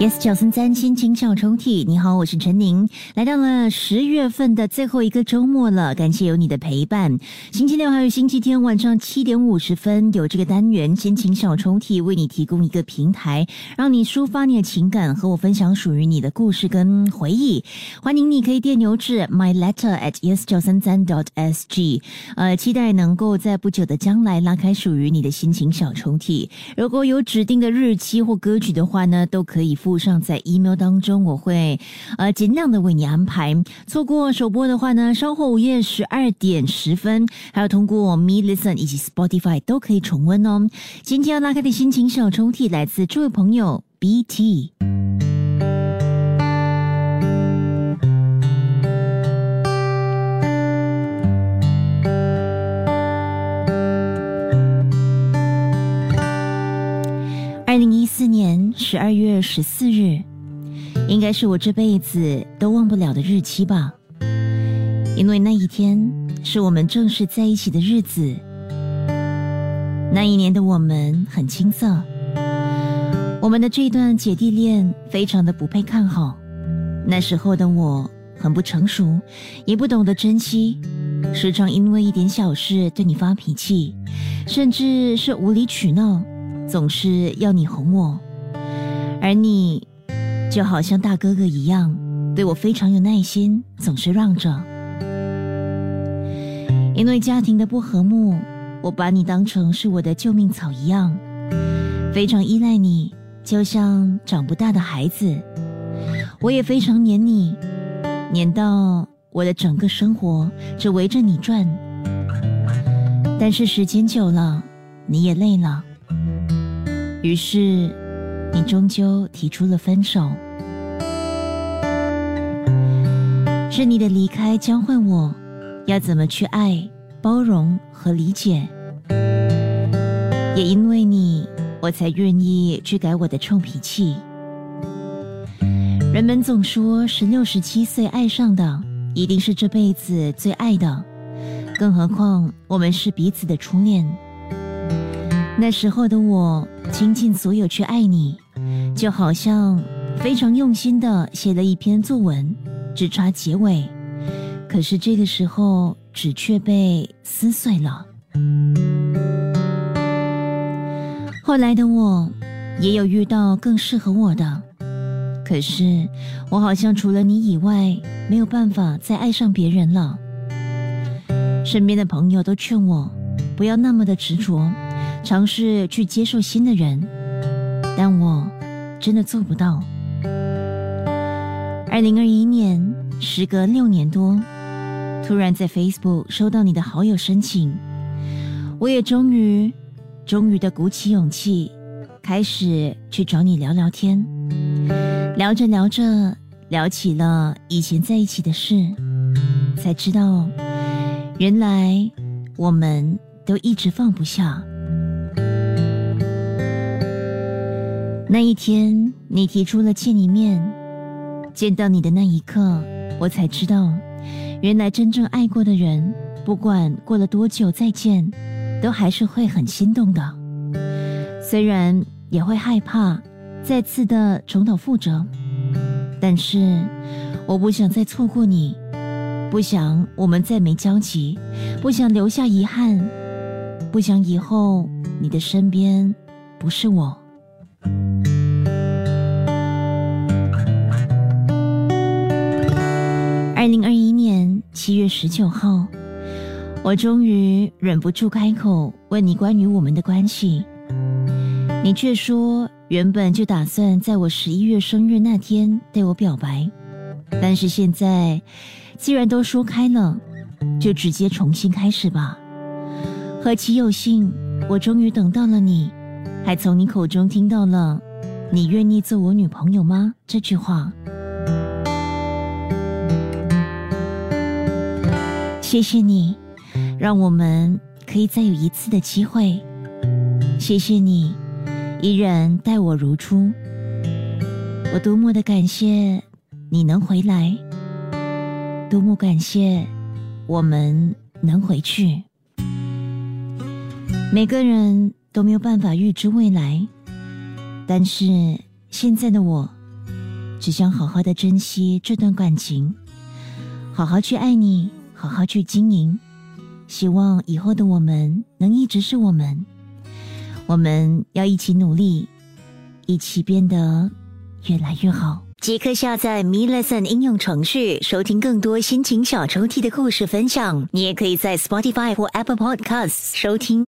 Yes，小森三心情小抽屉，你好，我是陈宁，来到了十月份的最后一个周末了，感谢有你的陪伴。星期六还有星期天晚上七点五十分，有这个单元心情小抽屉为你提供一个平台，让你抒发你的情感，和我分享属于你的故事跟回忆。欢迎你可以电邮至 my letter at yes 九三三 dot s g，呃，期待能够在不久的将来拉开属于你的心情小抽屉。如果有指定的日期或歌曲的话呢，都可以附。附上在 email 当中，我会呃尽量的为你安排。错过首播的话呢，稍后午夜十二点十分，还有通过 Me Listen 以及 Spotify 都可以重温哦。今天要拉开的心情小抽屉来自这位朋友 BT。十二月十四日，应该是我这辈子都忘不了的日期吧。因为那一天是我们正式在一起的日子。那一年的我们很青涩，我们的这段姐弟恋非常的不被看好。那时候的我很不成熟，也不懂得珍惜，时常因为一点小事对你发脾气，甚至是无理取闹。总是要你哄我，而你就好像大哥哥一样，对我非常有耐心，总是让着。因为家庭的不和睦，我把你当成是我的救命草一样，非常依赖你，就像长不大的孩子。我也非常黏你，黏到我的整个生活只围着你转。但是时间久了，你也累了。于是，你终究提出了分手。是你的离开教会我，要怎么去爱、包容和理解。也因为你，我才愿意去改我的臭脾气。人们总说，十六、十七岁爱上的，一定是这辈子最爱的。更何况，我们是彼此的初恋。那时候的我。倾尽所有去爱你，就好像非常用心的写了一篇作文，只差结尾。可是这个时候，纸却被撕碎了。后来的我，也有遇到更适合我的，可是我好像除了你以外，没有办法再爱上别人了。身边的朋友都劝我，不要那么的执着。尝试去接受新的人，但我真的做不到。二零二一年，时隔六年多，突然在 Facebook 收到你的好友申请，我也终于、终于的鼓起勇气，开始去找你聊聊天。聊着聊着，聊起了以前在一起的事，才知道，原来我们都一直放不下。那一天，你提出了见一面。见到你的那一刻，我才知道，原来真正爱过的人，不管过了多久再见，都还是会很心动的。虽然也会害怕再次的重蹈覆辙，但是我不想再错过你，不想我们再没交集，不想留下遗憾，不想以后你的身边不是我。二零二一年七月十九号，我终于忍不住开口问你关于我们的关系，你却说原本就打算在我十一月生日那天对我表白，但是现在既然都说开了，就直接重新开始吧。何其有幸，我终于等到了你，还从你口中听到了“你愿意做我女朋友吗”这句话。谢谢你，让我们可以再有一次的机会。谢谢你，依然待我如初。我多么的感谢你能回来，多么感谢我们能回去。每个人都没有办法预知未来，但是现在的我只想好好的珍惜这段感情，好好去爱你，好好去经营。希望以后的我们能一直是我们，我们要一起努力，一起变得越来越好。即刻下载 Me Lesson 应用程序，收听更多心情小抽屉的故事分享。你也可以在 Spotify 或 Apple Podcasts 收听。